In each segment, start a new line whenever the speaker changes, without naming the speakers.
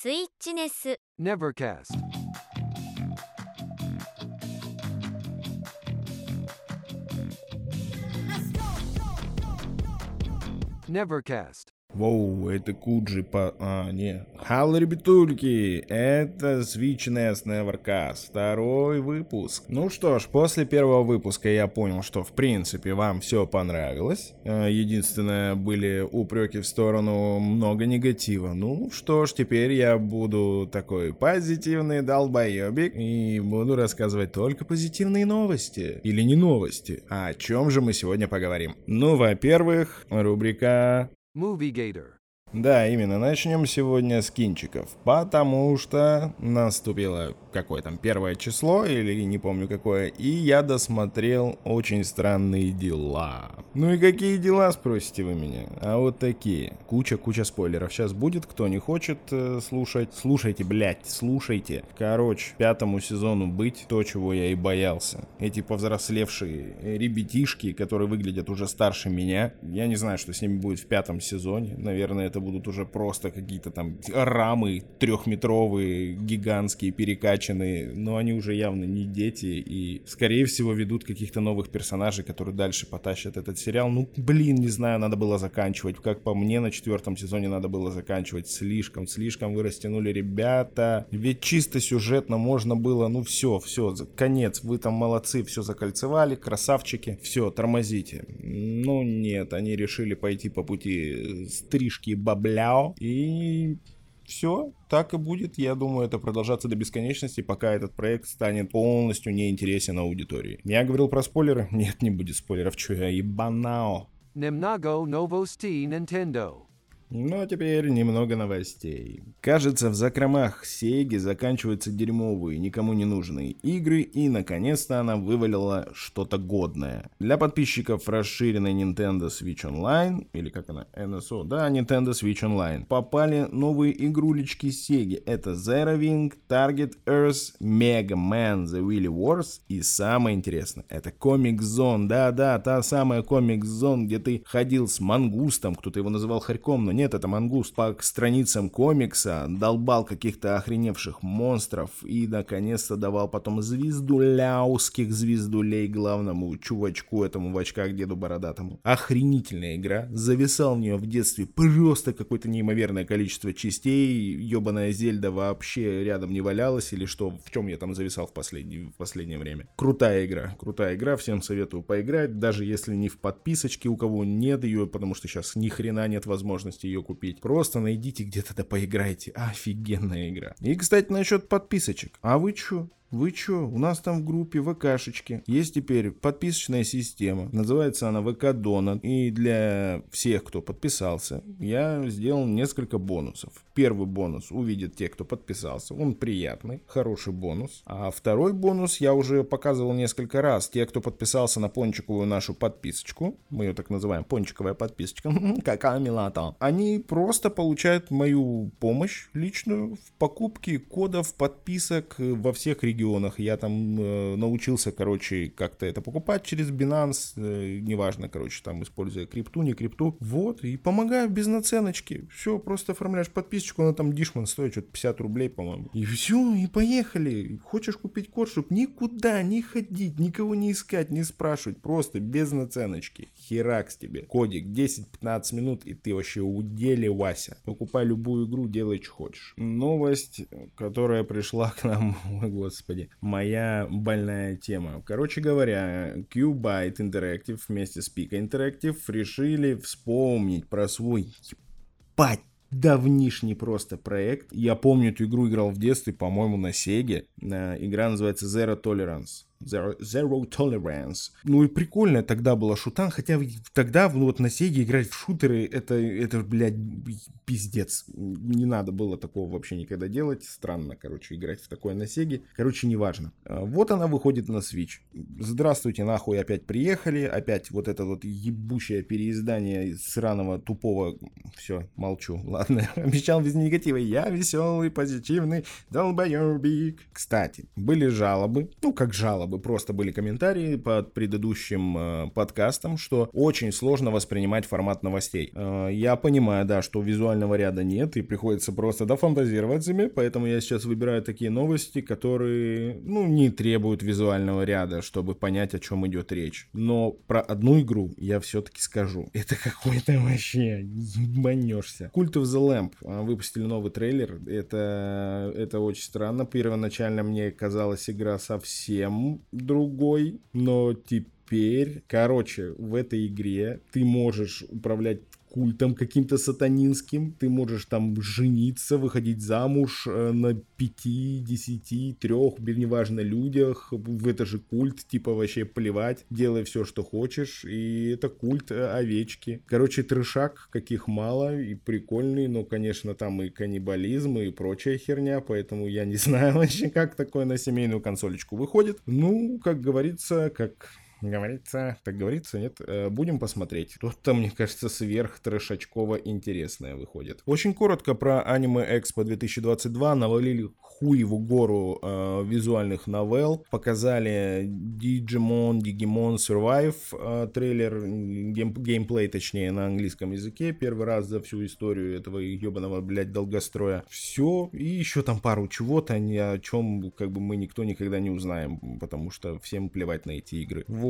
スイッチネス
Nevercast Nevercast
Воу, это Куджи по... А, не. Халло, ребятульки, это NES Nevercast, второй выпуск. Ну что ж, после первого выпуска я понял, что в принципе вам все понравилось. Э, Единственное, были упреки в сторону много негатива. Ну что ж, теперь я буду такой позитивный долбоебик и буду рассказывать только позитивные новости. Или не новости. А о чем же мы сегодня поговорим? Ну, во-первых, рубрика
Movie Gator.
Да, именно. Начнем сегодня с кинчиков. Потому что наступило какое там первое число, или не помню какое, и я досмотрел очень странные дела. Ну и какие дела, спросите вы меня? А вот такие. Куча-куча спойлеров. Сейчас будет, кто не хочет э, слушать. Слушайте, блядь, слушайте. Короче, пятому сезону быть то, чего я и боялся. Эти повзрослевшие ребятишки, которые выглядят уже старше меня. Я не знаю, что с ними будет в пятом сезоне. Наверное, это будут уже просто какие-то там рамы трехметровые, гигантские, перекачанные. Но они уже явно не дети и, скорее всего, ведут каких-то новых персонажей, которые дальше потащат этот сериал. Ну, блин, не знаю, надо было заканчивать. Как по мне, на четвертом сезоне надо было заканчивать. Слишком, слишком вы растянули, ребята. Ведь чисто сюжетно можно было, ну все, все, конец. Вы там молодцы, все закольцевали, красавчики. Все, тормозите. Ну нет, они решили пойти по пути стрижки бабляо. И все, так и будет. Я думаю, это продолжаться до бесконечности, пока этот проект станет полностью неинтересен аудитории. Я говорил про спойлеры? Нет, не будет спойлеров. Че я ебанао.
Nemnago Novosti Nintendo.
Ну а теперь немного новостей. Кажется, в закромах Сеги заканчиваются дерьмовые, никому не нужные игры, и наконец-то она вывалила что-то годное. Для подписчиков расширенной Nintendo Switch Online, или как она, NSO, да, Nintendo Switch Online, попали новые игрулечки Сеги. Это Zero Wing, Target Earth, Mega Man The Willy Wars, и самое интересное, это Comic Zone, да-да, та самая Comic Zone, где ты ходил с мангустом, кто-то его называл хорьком, но нет, это мангуст, по страницам комикса, долбал каких-то охреневших монстров и, наконец-то, давал потом звездуляуских звездулей главному чувачку этому в очках деду бородатому. Охренительная игра, зависал в нее в детстве просто какое-то неимоверное количество частей, ебаная Зельда вообще рядом не валялась или что, в чем я там зависал в, последнее в последнее время. Крутая игра, крутая игра, всем советую поиграть, даже если не в подписочке, у кого нет ее, потому что сейчас ни хрена нет возможности ее купить. Просто найдите где-то да поиграйте. Офигенная игра. И, кстати, насчет подписочек. А вы чё? Вы чё? У нас там в группе ВКшечки есть теперь подписочная система. Называется она ВК Донат. И для всех, кто подписался, я сделал несколько бонусов. Первый бонус увидят те, кто подписался. Он приятный, хороший бонус. А второй бонус я уже показывал несколько раз. Те, кто подписался на пончиковую нашу подписочку, мы ее так называем, пончиковая подписочка, какая милата, они просто получают мою помощь личную в покупке кодов подписок во всех регионах регионах. Я там э, научился, короче, как-то это покупать через Binance, э, неважно, короче, там используя крипту, не крипту. Вот, и помогаю без наценочки. Все, просто оформляешь подписочку, она там Дишман стоит что-то 50 рублей, по-моему. И все, и поехали. Хочешь купить код, чтобы никуда не ходить, никого не искать, не спрашивать, просто без наценочки. Херакс тебе. Кодик 10-15 минут, и ты вообще удели, Вася. Покупай любую игру, делай, что хочешь. Новость, которая пришла к нам, ой, господи, моя больная тема. Короче говоря, Qbyte Interactive вместе с Pika Interactive решили вспомнить про свой ебать давнишний просто проект. Я помню эту игру играл в детстве, по-моему, на Сеге. Игра называется Zero Tolerance. Zero, Zero Tolerance. Ну и прикольно тогда была шутан, хотя тогда ну, вот на Сеге играть в шутеры, это, это, блядь, пиздец. Не надо было такого вообще никогда делать. Странно, короче, играть в такое на Сеге. Короче, неважно. Вот она выходит на Switch. Здравствуйте, нахуй, опять приехали. Опять вот это вот ебучее переиздание сраного, тупого... Все, молчу. Ладно, обещал без негатива. Я веселый, позитивный, долбоебик. Кстати, были жалобы. Ну, как жалобы жалобы, просто были комментарии под предыдущим э, подкастом, что очень сложно воспринимать формат новостей. Э, я понимаю, да, что визуального ряда нет, и приходится просто дофантазировать себе, поэтому я сейчас выбираю такие новости, которые, ну, не требуют визуального ряда, чтобы понять, о чем идет речь. Но про одну игру я все-таки скажу. Это какой-то вообще ебанешься. Cult of the Lamp э, выпустили новый трейлер. Это, это очень странно. Первоначально мне казалась игра совсем другой, но теперь, короче, в этой игре ты можешь управлять культом каким-то сатанинским. Ты можешь там жениться, выходить замуж э, на 5, 10, 3, неважно, людях. В это же культ, типа вообще плевать. Делай все, что хочешь. И это культ э, овечки. Короче, трешак, каких мало и прикольный, но, конечно, там и каннибализм, и прочая херня, поэтому я не знаю вообще, как такое на семейную консолечку выходит. Ну, как говорится, как Говорится, так говорится, нет. Э, будем посмотреть. Тут-то, мне кажется, сверх трешачково интересное выходит. Очень коротко про аниме Экспо 2022 навалили хуеву гору э, визуальных новелл. Показали Digimon, Digimon Survive э, трейлер, гейм, геймплей, точнее, на английском языке. Первый раз за всю историю этого ебаного, блядь, долгостроя. Все. И еще там пару чего-то, ни о чем, как бы, мы никто никогда не узнаем, потому что всем плевать на эти игры. Вот.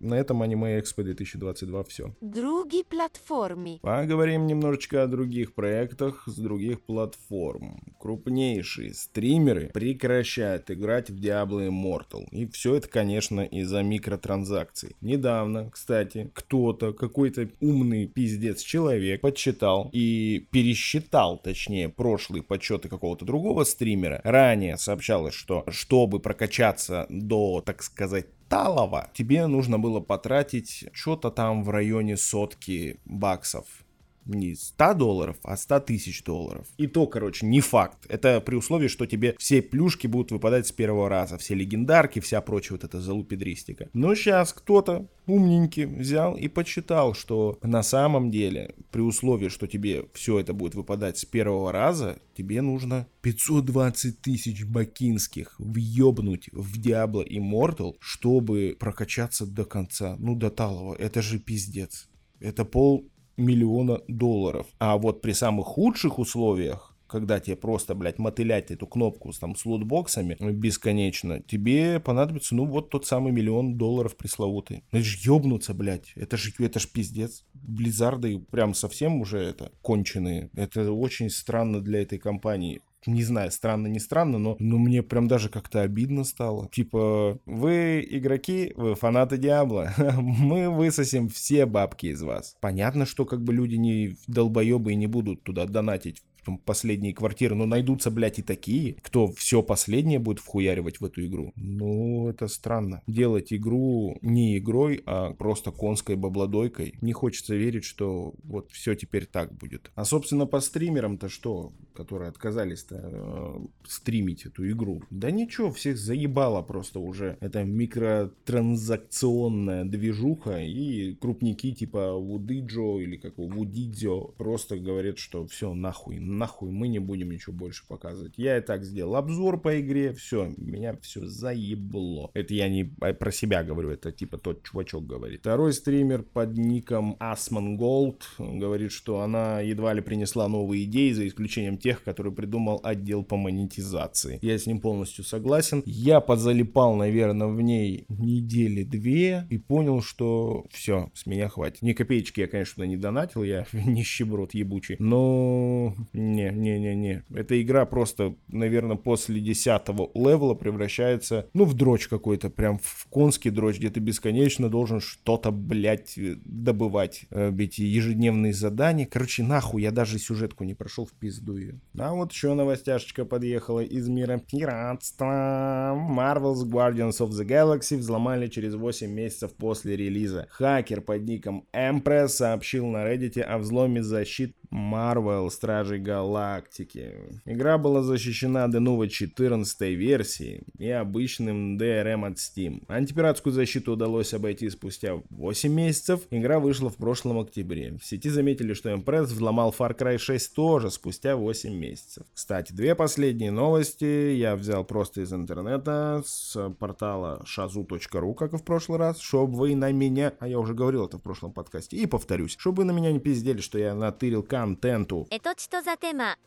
На этом Anime Expo 2022 все.
Другие платформы.
Поговорим немножечко о других проектах с других платформ. Крупнейшие стримеры прекращают играть в Diablo Immortal. И все это, конечно, из-за микротранзакций. Недавно, кстати, кто-то, какой-то умный пиздец человек подсчитал и пересчитал, точнее, прошлые подсчеты какого-то другого стримера. Ранее сообщалось, что чтобы прокачаться до, так сказать, Талова, тебе нужно было потратить что-то там в районе сотки баксов не 100 долларов, а 100 тысяч долларов. И то, короче, не факт. Это при условии, что тебе все плюшки будут выпадать с первого раза. Все легендарки, вся прочая вот эта залупедристика. Но сейчас кто-то умненький взял и почитал, что на самом деле, при условии, что тебе все это будет выпадать с первого раза, тебе нужно 520 тысяч бакинских въебнуть в Diablo Immortal, чтобы прокачаться до конца. Ну, до талого. Это же пиздец. Это пол миллиона долларов. А вот при самых худших условиях, когда тебе просто, блядь, мотылять эту кнопку с, там, с лутбоксами бесконечно, тебе понадобится, ну, вот тот самый миллион долларов пресловутый. Это же ёбнуться, блядь. Это же, это ж пиздец. Близзарды прям совсем уже это конченые. Это очень странно для этой компании не знаю, странно, не странно, но, но мне прям даже как-то обидно стало. Типа, вы игроки, вы фанаты Диабло, мы высосим все бабки из вас. Понятно, что как бы люди не долбоебы и не будут туда донатить последние квартиры, но найдутся, блядь, и такие, кто все последнее будет вхуяривать в эту игру. Ну, это странно. Делать игру не игрой, а просто конской бабладойкой. Не хочется верить, что вот все теперь так будет. А, собственно, по стримерам-то что? Которые отказались-то э, стримить эту игру. Да ничего, всех заебало просто уже. Это микротранзакционная движуха, и крупники типа Вудиджо или как Вудидзо просто говорят, что все, нахуй, нахуй, мы не будем ничего больше показывать. Я и так сделал обзор по игре, все, меня все заебло. Это я не про себя говорю, это типа тот чувачок говорит. Второй стример под ником Asman Gold говорит, что она едва ли принесла новые идеи, за исключением тех, тех, который придумал отдел по монетизации. Я с ним полностью согласен. Я подзалипал, наверное, в ней недели две и понял, что все, с меня хватит. Ни копеечки я, конечно, не донатил, я нищеброд ебучий. Но не-не-не-не. Эта игра просто, наверное, после 10 левела превращается, ну, в дрочь какой-то, прям в конский дрочь, где ты бесконечно должен что-то, блядь, добывать. Э, эти ежедневные задания. Короче, нахуй, я даже сюжетку не прошел в пизду ее. А вот еще новостяшечка подъехала из мира пиратства. Marvel's Guardians of the Galaxy взломали через 8 месяцев после релиза. Хакер под ником Empress сообщил на Reddit о взломе защит Marvel Стражи Галактики. Игра была защищена до новой 14 версии и обычным DRM от Steam. Антипиратскую защиту удалось обойти спустя 8 месяцев. Игра вышла в прошлом октябре. В сети заметили, что Impress взломал Far Cry 6 тоже спустя 8 месяцев. Кстати, две последние новости я взял просто из интернета, с портала shazu.ru, как и в прошлый раз, чтобы вы на меня, а я уже говорил это в прошлом подкасте, и повторюсь, чтобы вы на меня не пиздели, что я натырил контенту.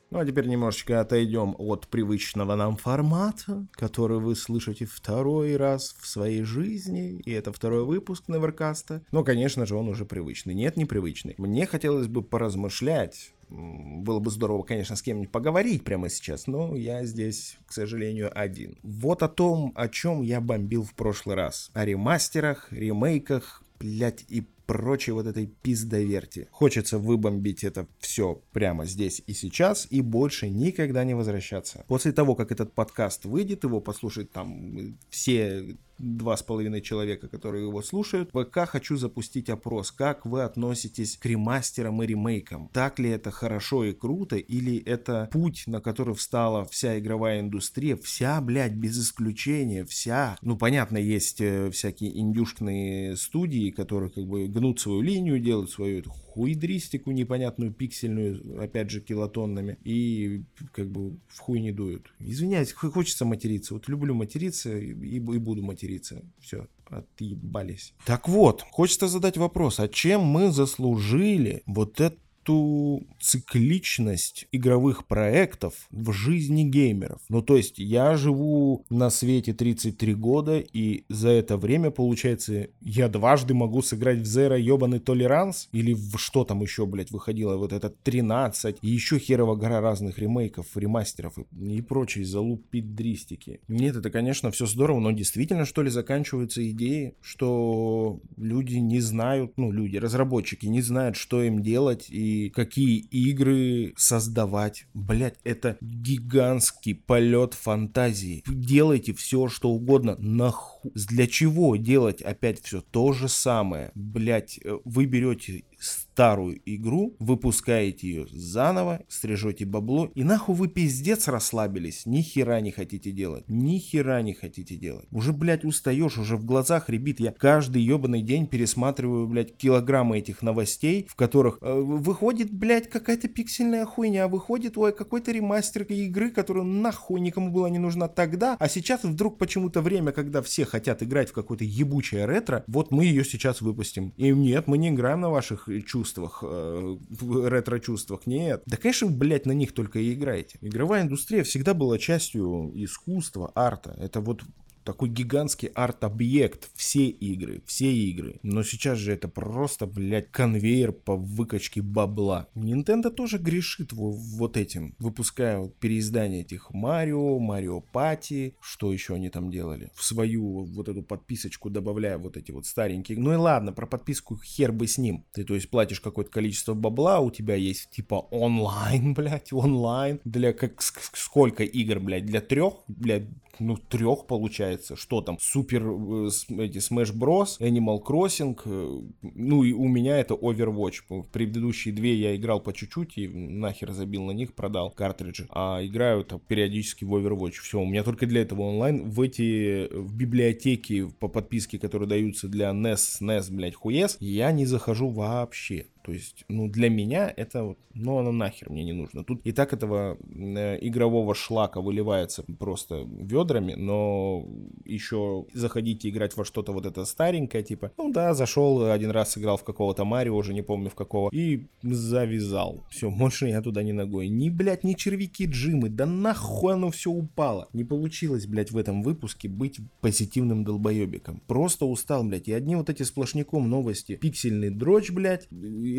Ну а теперь немножечко отойдем от привычного нам формата, который вы слышите второй раз в своей жизни, и это второй выпуск Неверкаста. Но, конечно же, он уже привычный. Нет, непривычный. Мне хотелось бы поразмышлять было бы здорово, конечно, с кем-нибудь поговорить прямо сейчас, но я здесь, к сожалению, один. Вот о том, о чем я бомбил в прошлый раз. О ремастерах, ремейках, блять, и прочей вот этой пиздоверти. Хочется выбомбить это все прямо здесь и сейчас и больше никогда не возвращаться. После того, как этот подкаст выйдет, его послушают там все два с половиной человека, которые его слушают. В ВК хочу запустить опрос, как вы относитесь к ремастерам и ремейкам. Так ли это хорошо и круто, или это путь, на который встала вся игровая индустрия, вся, блядь, без исключения, вся. Ну, понятно, есть э, всякие индюшкные студии, которые как бы гнут свою линию, делают свою эту хуйдристику непонятную, пиксельную, опять же, килотоннами, и как бы в хуй не дуют. Извиняюсь, хо- хочется материться. Вот люблю материться и, и буду материться. Все, отъебались. Так вот, хочется задать вопрос, а чем мы заслужили вот эту цикличность игровых проектов в жизни геймеров. Ну, то есть, я живу на свете 33 года, и за это время, получается, я дважды могу сыграть в Zero ебаный Толеранс, или в что там еще, блядь, выходило, вот это 13, и еще херова гора разных ремейков, ремастеров и, и прочей залупидристики. Нет, это, конечно, все здорово, но действительно, что ли, заканчиваются идеи, что люди не знают, ну, люди, разработчики не знают, что им делать и какие игры создавать. Блять, это гигантский полет фантазии. Делайте все, что угодно. Нахуй. Для чего делать опять все то же самое? Блять, вы берете старую игру, выпускаете ее заново, стрижете бабло, и нахуй вы пиздец расслабились, ни хера не хотите делать, ни хера не хотите делать. Уже, блядь, устаешь, уже в глазах ребит. Я каждый ебаный день пересматриваю, блядь, килограммы этих новостей, в которых э, выходит, блядь, какая-то пиксельная хуйня, выходит, ой, какой-то ремастер игры, которая нахуй никому была не нужна тогда, а сейчас вдруг почему-то время, когда все хотят играть в какое-то ебучее ретро, вот мы ее сейчас выпустим. И нет, мы не играем на ваших чувствах, э, ретро-чувствах, нет. Да, конечно, блядь, на них только и играете. Игровая индустрия всегда была частью искусства, арта. Это вот такой гигантский арт-объект. Все игры, все игры. Но сейчас же это просто, блядь, конвейер по выкачке бабла. Nintendo тоже грешит во- вот этим, выпуская вот переиздание этих Марио, Марио Пати, что еще они там делали. В свою вот эту подписочку добавляя вот эти вот старенькие. Ну и ладно, про подписку хер бы с ним. Ты, то есть, платишь какое-то количество бабла, у тебя есть типа онлайн, блядь, онлайн. Для как сколько игр, блядь, для трех, блядь, ну, трех получается. Что там? Супер э, эти Smash Bros, Animal Crossing. э, Ну и у меня это Overwatch. Предыдущие две я играл по чуть-чуть и нахер забил на них, продал картриджи. А играю там периодически в Overwatch. Все, у меня только для этого онлайн. В эти в библиотеки по подписке, которые даются для NES, NES, блядь, хуес, я не захожу вообще. То есть, ну, для меня это, вот, ну, оно нахер мне не нужно. Тут и так этого э, игрового шлака выливается просто ведрами, но еще заходите играть во что-то вот это старенькое, типа, ну да, зашел один раз сыграл в какого-то Марио, уже не помню в какого, и завязал. Все, больше я туда не ногой. Ни, блядь, ни червяки Джимы, да нахуй оно все упало. Не получилось, блядь, в этом выпуске быть позитивным долбоебиком. Просто устал, блядь, и одни вот эти сплошняком новости. Пиксельный дрочь, блядь,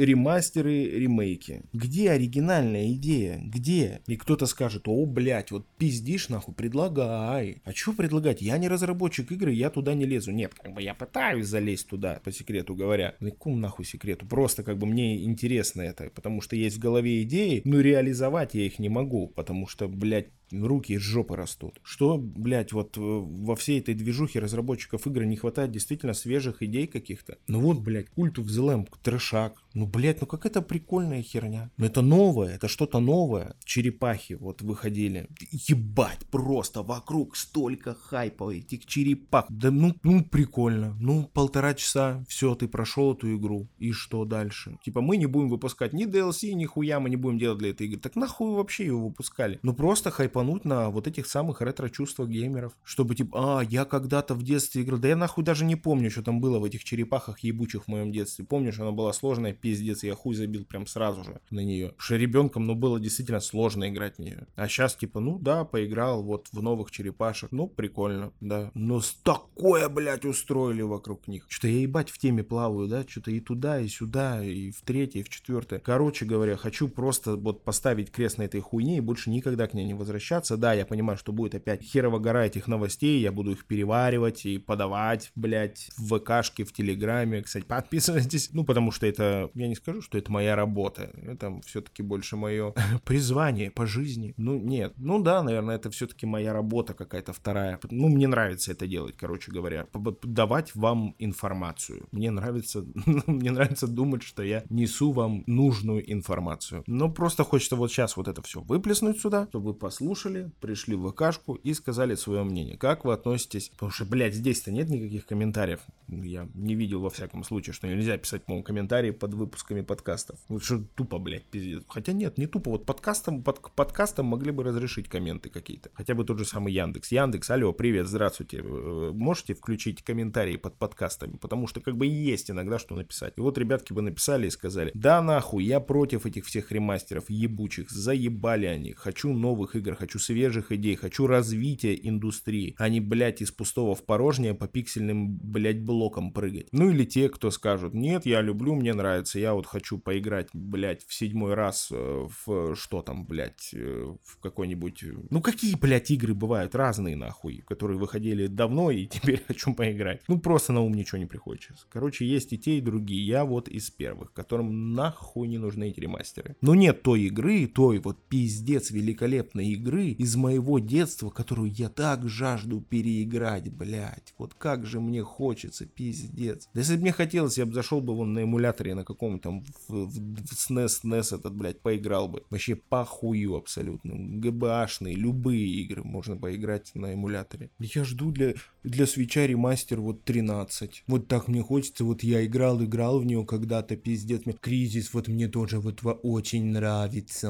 ремастеры, ремейки. Где оригинальная идея? Где? И кто-то скажет, о, блядь, вот пиздишь нахуй, предлагай. А что предлагать? Я не разработчик игры, я туда не лезу. Нет, как бы я пытаюсь залезть туда, по секрету говоря. Ну, какому нахуй секрету? Просто как бы мне интересно это, потому что есть в голове идеи, но реализовать я их не могу, потому что, блядь, руки из жопы растут. Что, блядь, вот э, во всей этой движухе разработчиков игр не хватает действительно свежих идей каких-то. Ну вот, блядь, Cult of the трешак. Ну блядь, ну как это прикольная херня. Ну это новое, это что-то новое. Черепахи вот выходили. Ебать, просто вокруг столько хайпа этих черепах. Да ну, ну прикольно. Ну, полтора часа, все, ты прошел эту игру. И что дальше? Типа мы не будем выпускать ни DLC, ни хуя мы не будем делать для этой игры. Так нахуй вообще его выпускали? Ну просто хайпануть на вот этих самых ретро-чувствах геймеров. Чтобы типа, а, я когда-то в детстве играл. Да я нахуй даже не помню, что там было в этих черепахах ебучих в моем детстве. Помню, что она была сложная, пиздец, я хуй забил прям сразу же на нее. Что ребенком, ну, было действительно сложно играть в нее. А сейчас, типа, ну да, поиграл вот в новых черепашек. Ну, прикольно, да. Но с такое, блядь, устроили вокруг них. Что я ебать в теме плаваю, да, что-то и туда, и сюда, и в третье, и в четвертое. Короче говоря, хочу просто вот поставить крест на этой хуйне и больше никогда к ней не возвращаться. Да, я понимаю, что будет опять херова гора этих новостей, я буду их переваривать и подавать, блядь, в ВКшке, в Телеграме. Кстати, подписывайтесь. Ну, потому что это, я не скажу, что это моя работа. Это все-таки больше мое призвание по жизни. Ну, нет. Ну да, наверное, это все-таки моя работа какая-то вторая. Ну, мне нравится это делать, короче говоря. Давать вам информацию. Мне нравится, мне нравится думать, что я несу вам нужную информацию. Но просто хочется вот сейчас вот это все выплеснуть сюда, чтобы вы послушали, пришли в ВКшку и сказали свое мнение. Как вы относитесь? Потому что, блядь, здесь-то нет никаких комментариев. Я не видел во всяком случае, что нельзя писать, по-моему, комментарии под выпусками подкастов. Вот что тупо, блядь, пиздец. Хотя нет, не тупо. Вот подкастом, под подкастом могли бы разрешить комменты какие-то. Хотя бы тот же самый Яндекс. Яндекс, алло, привет, здравствуйте. Э, можете включить комментарии под подкастами? Потому что как бы есть иногда что написать. И вот ребятки бы написали и сказали, да нахуй, я против этих всех ремастеров ебучих, заебали они. Хочу новых игр, хочу свежих идей, хочу развития индустрии, а не, блядь, из пустого в порожнее по пиксельным, блядь, блокам прыгать. Ну или те, кто скажут, нет, я люблю, мне нравится, я вот хочу поиграть, блядь, в седьмой раз э, в что там, блядь, э, в какой-нибудь... Э, ну какие, блядь, игры бывают разные, нахуй, которые выходили давно и теперь хочу поиграть. Ну просто на ум ничего не приходит сейчас. Короче, есть и те, и другие. Я вот из первых, которым нахуй не нужны эти ремастеры. Но нет той игры, той вот пиздец великолепной игры из моего детства, которую я так жажду переиграть, блядь. Вот как же мне хочется, пиздец. Да если бы мне хотелось, я бы зашел бы вон на эмуляторе на каком-то там в, в, в SNES, NES этот, блядь, поиграл бы. Вообще похую абсолютно. ГБАшные, любые игры можно поиграть на эмуляторе. Я жду для, для свеча ремастер вот 13. Вот так мне хочется, вот я играл, играл в нее когда-то, пиздец. Мне кризис вот мне тоже вот очень нравится.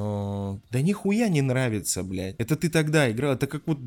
Да нихуя не нравится, блядь. Это ты тогда играл, это как вот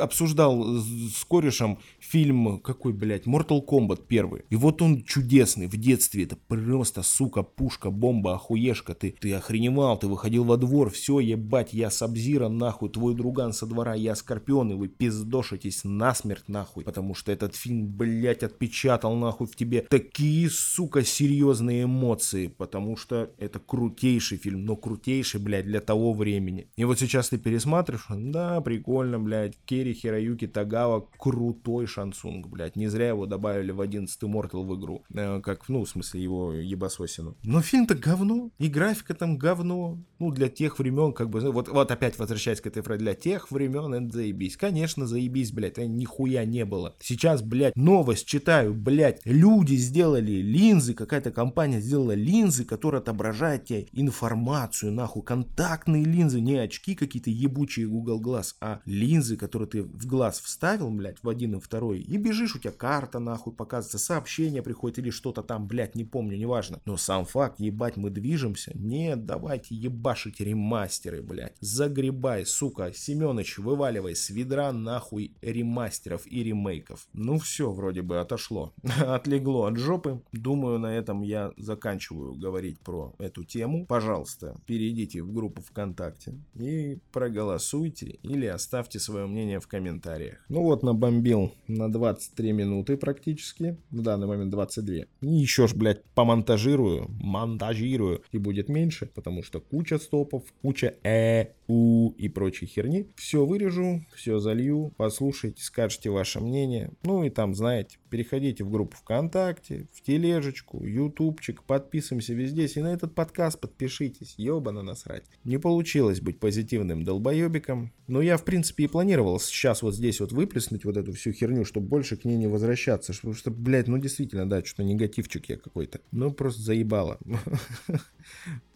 обсуждал с корешем фильм, какой, блядь, Mortal Kombat первый. И вот он чудесный в детстве. Это просто, сука, пушка, бомба, охуешка. Ты, ты охреневал, ты выходил во двор, все, ебать, я Сабзира, нахуй, твой друган со двора, я Скорпион, и вы пиздошитесь насмерть, нахуй. Потому что этот фильм, блядь, отпечатал, нахуй, в тебе такие, сука, серьезные эмоции. Потому что это крутейший фильм, но крутейший, блядь, для того времени. И вот сейчас ты пересматриваешь, да, прикольно, блядь блядь, Керри Хироюки Тагава крутой шансунг, блядь. Не зря его добавили в 11 Мортал в игру. Э, как, ну, в смысле, его ебасосину. Но фильм-то говно. И графика там говно. Ну, для тех времен, как бы, вот, вот опять возвращаясь к этой фразе, для тех времен это заебись. Конечно, заебись, блядь, а нихуя не было. Сейчас, блядь, новость читаю, блядь, люди сделали линзы, какая-то компания сделала линзы, которые отображают тебе информацию, нахуй, контактные линзы, не очки какие-то ебучие Google Glass, а линзы линзы, которые ты в глаз вставил, блядь, в один и второй, и бежишь, у тебя карта нахуй показывается, сообщение приходит или что-то там, блядь, не помню, неважно. Но сам факт, ебать, мы движемся. Нет, давайте ебашить ремастеры, блядь. Загребай, сука, Семёныч, вываливай с ведра нахуй ремастеров и ремейков. Ну все, вроде бы отошло. Отлегло от жопы. Думаю, на этом я заканчиваю говорить про эту тему. Пожалуйста, перейдите в группу ВКонтакте и проголосуйте или оставьте свой свое мнение в комментариях. Ну вот, набомбил на 23 минуты практически. В данный момент 22. И еще ж, блядь, помонтажирую, монтажирую. И будет меньше, потому что куча стопов, куча э у и прочей херни. Все вырежу, все залью, послушайте, скажете ваше мнение. Ну и там, знаете, переходите в группу ВКонтакте, в тележечку, ютубчик, подписываемся везде. И на этот подкаст подпишитесь, ебано насрать. Не получилось быть позитивным долбоебиком, но я, в принципе, и планировал сейчас вот здесь вот выплеснуть вот эту всю херню, чтобы больше к ней не возвращаться. Потому что, блядь, ну действительно, да, что-то негативчик я какой-то. Ну, просто заебало.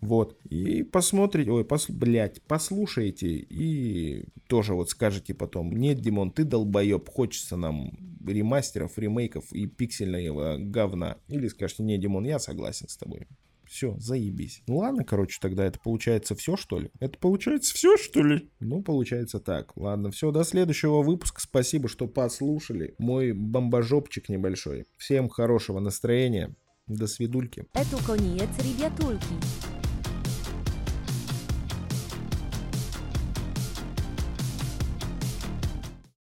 Вот. И посмотрите, ой, блядь, послушайте и тоже вот скажете потом, нет, Димон, ты долбоеб, хочется нам ремастеров, ремейков и пиксельного говна. Или скажете, не, Димон, я согласен с тобой. Все, заебись. Ну ладно, короче, тогда это получается все, что ли? Это получается все, что ли? Ну, получается так. Ладно, все, до следующего выпуска. Спасибо, что послушали. Мой бомбожопчик небольшой. Всем хорошего настроения. До свидульки.
Это конец, ребятульки.